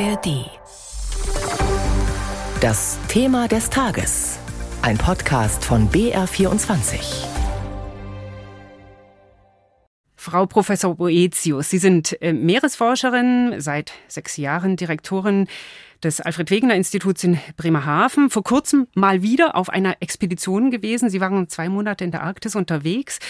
ARD. Das Thema des Tages. Ein Podcast von BR24. Frau Professor Boetius, Sie sind äh, Meeresforscherin, seit sechs Jahren Direktorin des Alfred Wegener Instituts in Bremerhaven. Vor kurzem mal wieder auf einer Expedition gewesen. Sie waren zwei Monate in der Arktis unterwegs.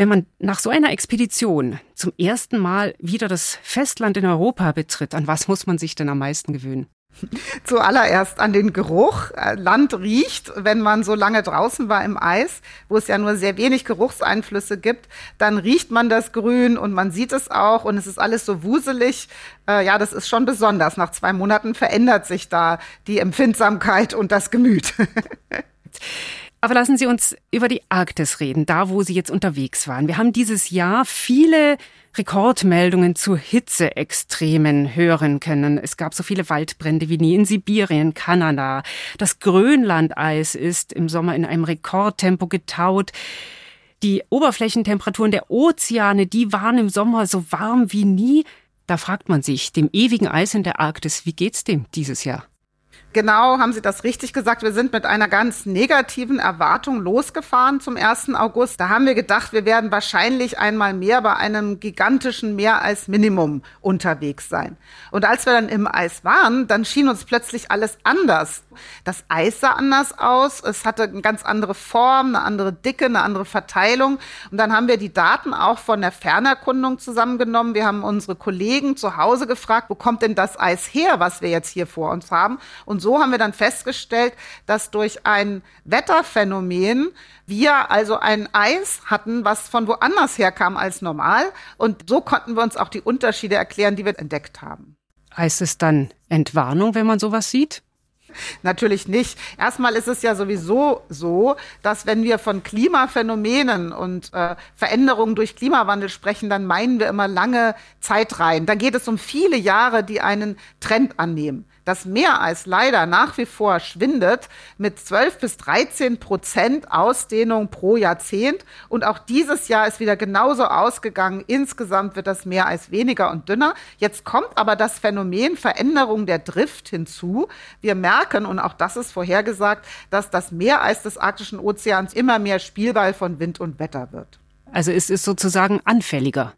Wenn man nach so einer Expedition zum ersten Mal wieder das Festland in Europa betritt, an was muss man sich denn am meisten gewöhnen? Zuallererst an den Geruch. Äh, Land riecht, wenn man so lange draußen war im Eis, wo es ja nur sehr wenig Geruchseinflüsse gibt, dann riecht man das Grün und man sieht es auch und es ist alles so wuselig. Äh, ja, das ist schon besonders. Nach zwei Monaten verändert sich da die Empfindsamkeit und das Gemüt. Aber lassen Sie uns über die Arktis reden, da wo Sie jetzt unterwegs waren. Wir haben dieses Jahr viele Rekordmeldungen zu Hitzeextremen hören können. Es gab so viele Waldbrände wie nie in Sibirien, Kanada. Das Grönlandeis ist im Sommer in einem Rekordtempo getaut. Die Oberflächentemperaturen der Ozeane, die waren im Sommer so warm wie nie. Da fragt man sich, dem ewigen Eis in der Arktis, wie geht's dem dieses Jahr? Genau, haben Sie das richtig gesagt. Wir sind mit einer ganz negativen Erwartung losgefahren zum 1. August. Da haben wir gedacht, wir werden wahrscheinlich einmal mehr bei einem gigantischen Mehr als Minimum unterwegs sein. Und als wir dann im Eis waren, dann schien uns plötzlich alles anders. Das Eis sah anders aus. Es hatte eine ganz andere Form, eine andere Dicke, eine andere Verteilung. Und dann haben wir die Daten auch von der Fernerkundung zusammengenommen. Wir haben unsere Kollegen zu Hause gefragt, wo kommt denn das Eis her, was wir jetzt hier vor uns haben? Und und so haben wir dann festgestellt, dass durch ein Wetterphänomen wir also ein Eis hatten, was von woanders herkam als normal. Und so konnten wir uns auch die Unterschiede erklären, die wir entdeckt haben. Heißt es dann Entwarnung, wenn man sowas sieht? Natürlich nicht. Erstmal ist es ja sowieso so, dass wenn wir von Klimaphänomenen und äh, Veränderungen durch Klimawandel sprechen, dann meinen wir immer lange Zeitreihen. Da geht es um viele Jahre, die einen Trend annehmen das Meereis leider nach wie vor schwindet mit 12 bis 13 Prozent Ausdehnung pro Jahrzehnt. Und auch dieses Jahr ist wieder genauso ausgegangen. Insgesamt wird das Meereis weniger und dünner. Jetzt kommt aber das Phänomen Veränderung der Drift hinzu. Wir merken, und auch das ist vorhergesagt, dass das Meereis des Arktischen Ozeans immer mehr Spielball von Wind und Wetter wird. Also es ist sozusagen anfälliger.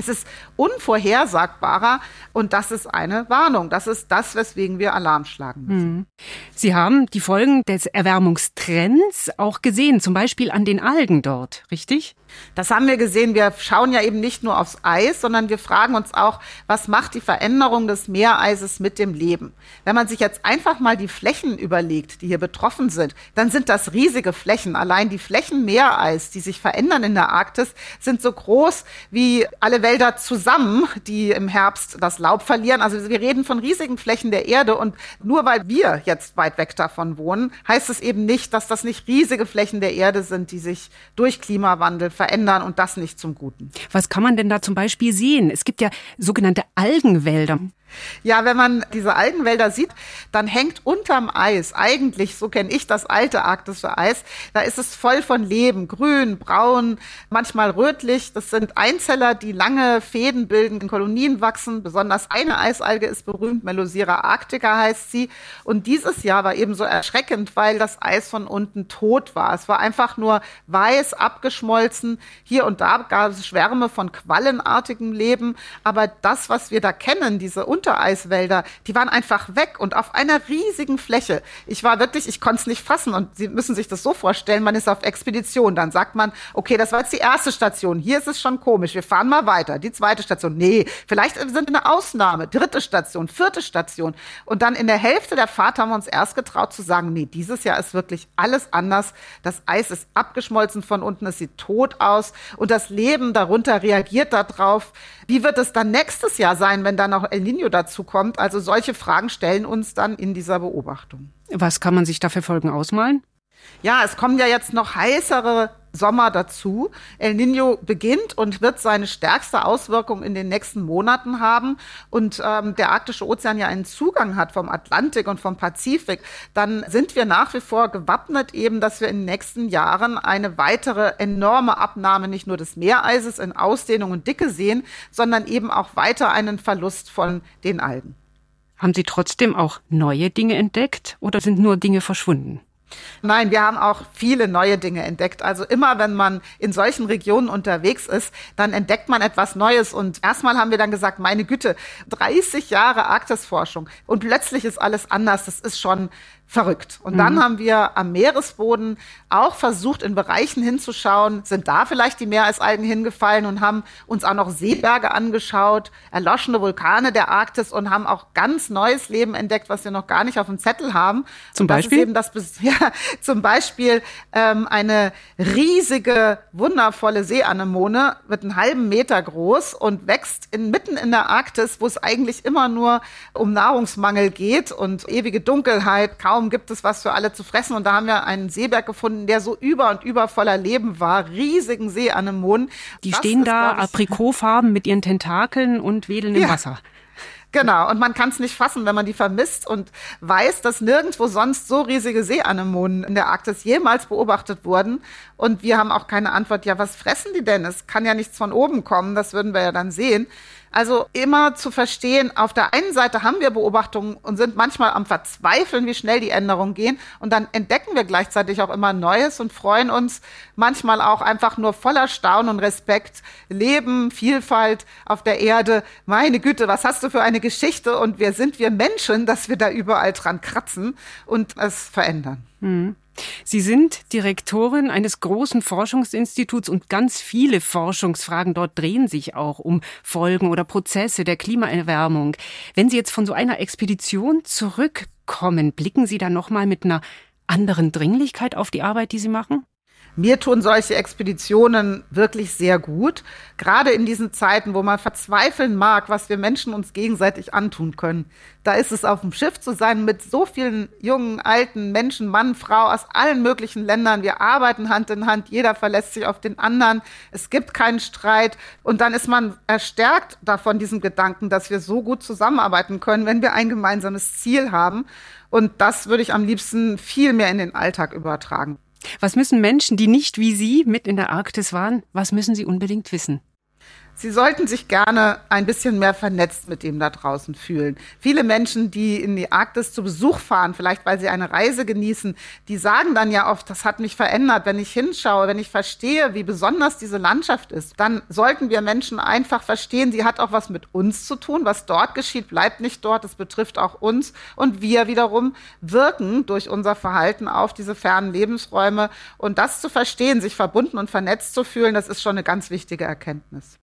Es ist unvorhersagbarer und das ist eine Warnung. Das ist das, weswegen wir Alarm schlagen müssen. Hm. Sie haben die Folgen des Erwärmungstrends auch gesehen, zum Beispiel an den Algen dort, richtig? Das haben wir gesehen. Wir schauen ja eben nicht nur aufs Eis, sondern wir fragen uns auch, was macht die Veränderung des Meereises mit dem Leben? Wenn man sich jetzt einfach mal die Flächen überlegt, die hier betroffen sind, dann sind das riesige Flächen. Allein die Flächen Meereis, die sich verändern in der Arktis, sind so groß wie alle Wälder zusammen, die im Herbst das Laub verlieren. Also wir reden von riesigen Flächen der Erde und nur weil wir jetzt weit weg davon wohnen, heißt es eben nicht, dass das nicht riesige Flächen der Erde sind, die sich durch Klimawandel verändern und das nicht zum Guten. Was kann man denn da zum Beispiel sehen? Es gibt ja sogenannte Algenwälder. Ja, wenn man diese Algenwälder sieht, dann hängt unterm Eis, eigentlich, so kenne ich das alte arktische Eis, da ist es voll von Leben, grün, braun, manchmal rötlich. Das sind Einzeller, die lange Fäden bilden, in Kolonien wachsen. Besonders eine Eisalge ist berühmt, Melosira arctica heißt sie. Und dieses Jahr war eben so erschreckend, weil das Eis von unten tot war. Es war einfach nur weiß, abgeschmolzen. Hier und da gab es Schwärme von quallenartigem Leben. Aber das, was wir da kennen, diese Untereiswälder, die waren einfach weg und auf einer riesigen Fläche. Ich war wirklich, ich konnte es nicht fassen und Sie müssen sich das so vorstellen, man ist auf Expedition, dann sagt man, okay, das war jetzt die erste Station, hier ist es schon komisch, wir fahren mal weiter. Die zweite Station, nee, vielleicht sind wir eine Ausnahme, dritte Station, vierte Station. Und dann in der Hälfte der Fahrt haben wir uns erst getraut zu sagen, nee, dieses Jahr ist wirklich alles anders. Das Eis ist abgeschmolzen von unten, es sieht tot aus und das Leben darunter reagiert darauf. Wie wird es dann nächstes Jahr sein, wenn dann noch El Nino dazu kommt. Also solche Fragen stellen uns dann in dieser Beobachtung. Was kann man sich da für Folgen ausmalen? Ja, es kommen ja jetzt noch heißere Sommer dazu. El Nino beginnt und wird seine stärkste Auswirkung in den nächsten Monaten haben. Und ähm, der Arktische Ozean ja einen Zugang hat vom Atlantik und vom Pazifik, dann sind wir nach wie vor gewappnet eben, dass wir in den nächsten Jahren eine weitere enorme Abnahme nicht nur des Meereises in Ausdehnung und Dicke sehen, sondern eben auch weiter einen Verlust von den Algen. Haben Sie trotzdem auch neue Dinge entdeckt oder sind nur Dinge verschwunden? Nein, wir haben auch viele neue Dinge entdeckt. Also immer, wenn man in solchen Regionen unterwegs ist, dann entdeckt man etwas Neues. Und erstmal haben wir dann gesagt, meine Güte, 30 Jahre Arktisforschung und plötzlich ist alles anders. Das ist schon verrückt. Und dann mhm. haben wir am Meeresboden auch versucht, in Bereichen hinzuschauen, sind da vielleicht die Meereisalgen hingefallen und haben uns auch noch Seeberge angeschaut, erloschene Vulkane der Arktis und haben auch ganz neues Leben entdeckt, was wir noch gar nicht auf dem Zettel haben. Zum Beispiel? Das, ja, zum Beispiel ähm, eine riesige, wundervolle Seeanemone, wird einen halben Meter groß und wächst in, mitten in der Arktis, wo es eigentlich immer nur um Nahrungsmangel geht und ewige Dunkelheit, kaum Raum gibt es was für alle zu fressen. Und da haben wir einen Seeberg gefunden, der so über und über voller Leben war. Riesigen Seeanemonen. Die das stehen ist, da aprikotfarben mit ihren Tentakeln und wedeln im Wasser. Genau, und man kann es nicht fassen, wenn man die vermisst und weiß, dass nirgendwo sonst so riesige Seeanemonen in der Arktis jemals beobachtet wurden. Und wir haben auch keine Antwort, ja, was fressen die denn? Es kann ja nichts von oben kommen, das würden wir ja dann sehen. Also immer zu verstehen, auf der einen Seite haben wir Beobachtungen und sind manchmal am Verzweifeln, wie schnell die Änderungen gehen. Und dann entdecken wir gleichzeitig auch immer Neues und freuen uns manchmal auch einfach nur voller Staunen und Respekt. Leben, Vielfalt auf der Erde. Meine Güte, was hast du für eine Geschichte? Und wer sind wir Menschen, dass wir da überall dran kratzen und es verändern? Mhm. Sie sind Direktorin eines großen Forschungsinstituts und ganz viele Forschungsfragen dort drehen sich auch um Folgen oder Prozesse der Klimaerwärmung. Wenn Sie jetzt von so einer Expedition zurückkommen, blicken Sie da noch mal mit einer anderen Dringlichkeit auf die Arbeit, die Sie machen? Mir tun solche Expeditionen wirklich sehr gut. Gerade in diesen Zeiten, wo man verzweifeln mag, was wir Menschen uns gegenseitig antun können. Da ist es auf dem Schiff zu sein mit so vielen jungen, alten Menschen, Mann, Frau aus allen möglichen Ländern. Wir arbeiten Hand in Hand. Jeder verlässt sich auf den anderen. Es gibt keinen Streit. Und dann ist man erstärkt davon, diesem Gedanken, dass wir so gut zusammenarbeiten können, wenn wir ein gemeinsames Ziel haben. Und das würde ich am liebsten viel mehr in den Alltag übertragen. Was müssen Menschen, die nicht wie Sie mit in der Arktis waren, was müssen sie unbedingt wissen? Sie sollten sich gerne ein bisschen mehr vernetzt mit dem da draußen fühlen. Viele Menschen, die in die Arktis zu Besuch fahren, vielleicht weil sie eine Reise genießen, die sagen dann ja oft, das hat mich verändert. Wenn ich hinschaue, wenn ich verstehe, wie besonders diese Landschaft ist, dann sollten wir Menschen einfach verstehen, sie hat auch was mit uns zu tun. Was dort geschieht, bleibt nicht dort. Es betrifft auch uns. Und wir wiederum wirken durch unser Verhalten auf diese fernen Lebensräume. Und das zu verstehen, sich verbunden und vernetzt zu fühlen, das ist schon eine ganz wichtige Erkenntnis.